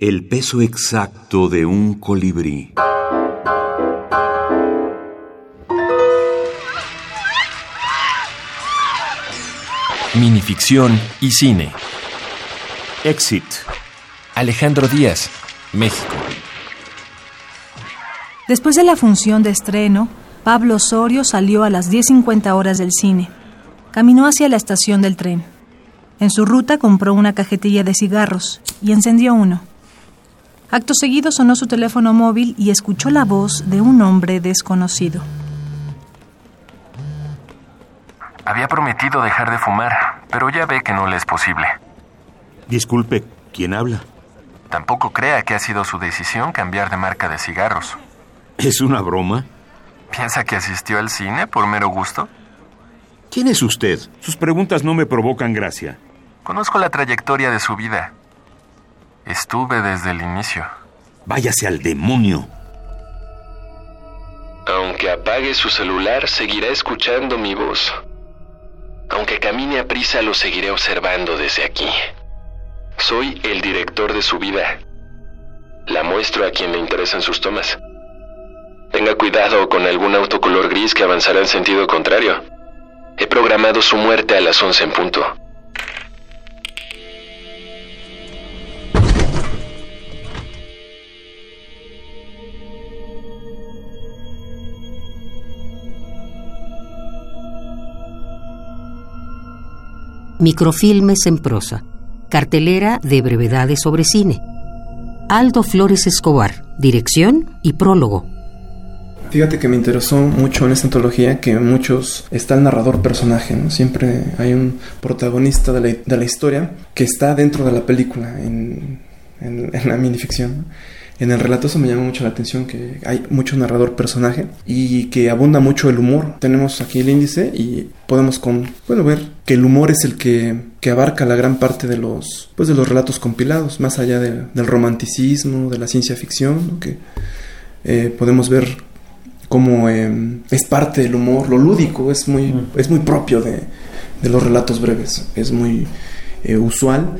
El peso exacto de un colibrí. Minificción y cine. Exit. Alejandro Díaz, México. Después de la función de estreno, Pablo Osorio salió a las 10.50 horas del cine. Caminó hacia la estación del tren. En su ruta compró una cajetilla de cigarros y encendió uno. Acto seguido sonó su teléfono móvil y escuchó la voz de un hombre desconocido. Había prometido dejar de fumar, pero ya ve que no le es posible. Disculpe, ¿quién habla? Tampoco crea que ha sido su decisión cambiar de marca de cigarros. ¿Es una broma? ¿Piensa que asistió al cine por mero gusto? ¿Quién es usted? Sus preguntas no me provocan gracia. Conozco la trayectoria de su vida. Estuve desde el inicio. Váyase al demonio. Aunque apague su celular, seguirá escuchando mi voz. Aunque camine a prisa, lo seguiré observando desde aquí. Soy el director de su vida. La muestro a quien le interesan sus tomas. Tenga cuidado con algún auto color gris que avanzará en sentido contrario. He programado su muerte a las 11 en punto. Microfilmes en prosa. Cartelera de brevedades sobre cine. Aldo Flores Escobar. Dirección y prólogo. Fíjate que me interesó mucho en esta antología que muchos está el narrador personaje, ¿no? siempre hay un protagonista de la, historia que está dentro de la película en, la minificción. En el relato eso me llama mucho la atención que hay mucho narrador personaje y que abunda mucho el humor. Tenemos aquí el índice y podemos con, bueno, ver que el humor es el que, que abarca la gran parte de los, pues de los relatos compilados, más allá de, del romanticismo, de la ciencia ficción, ¿no? que eh, podemos ver cómo eh, es parte del humor, lo lúdico, es muy, es muy propio de, de los relatos breves, es muy eh, usual.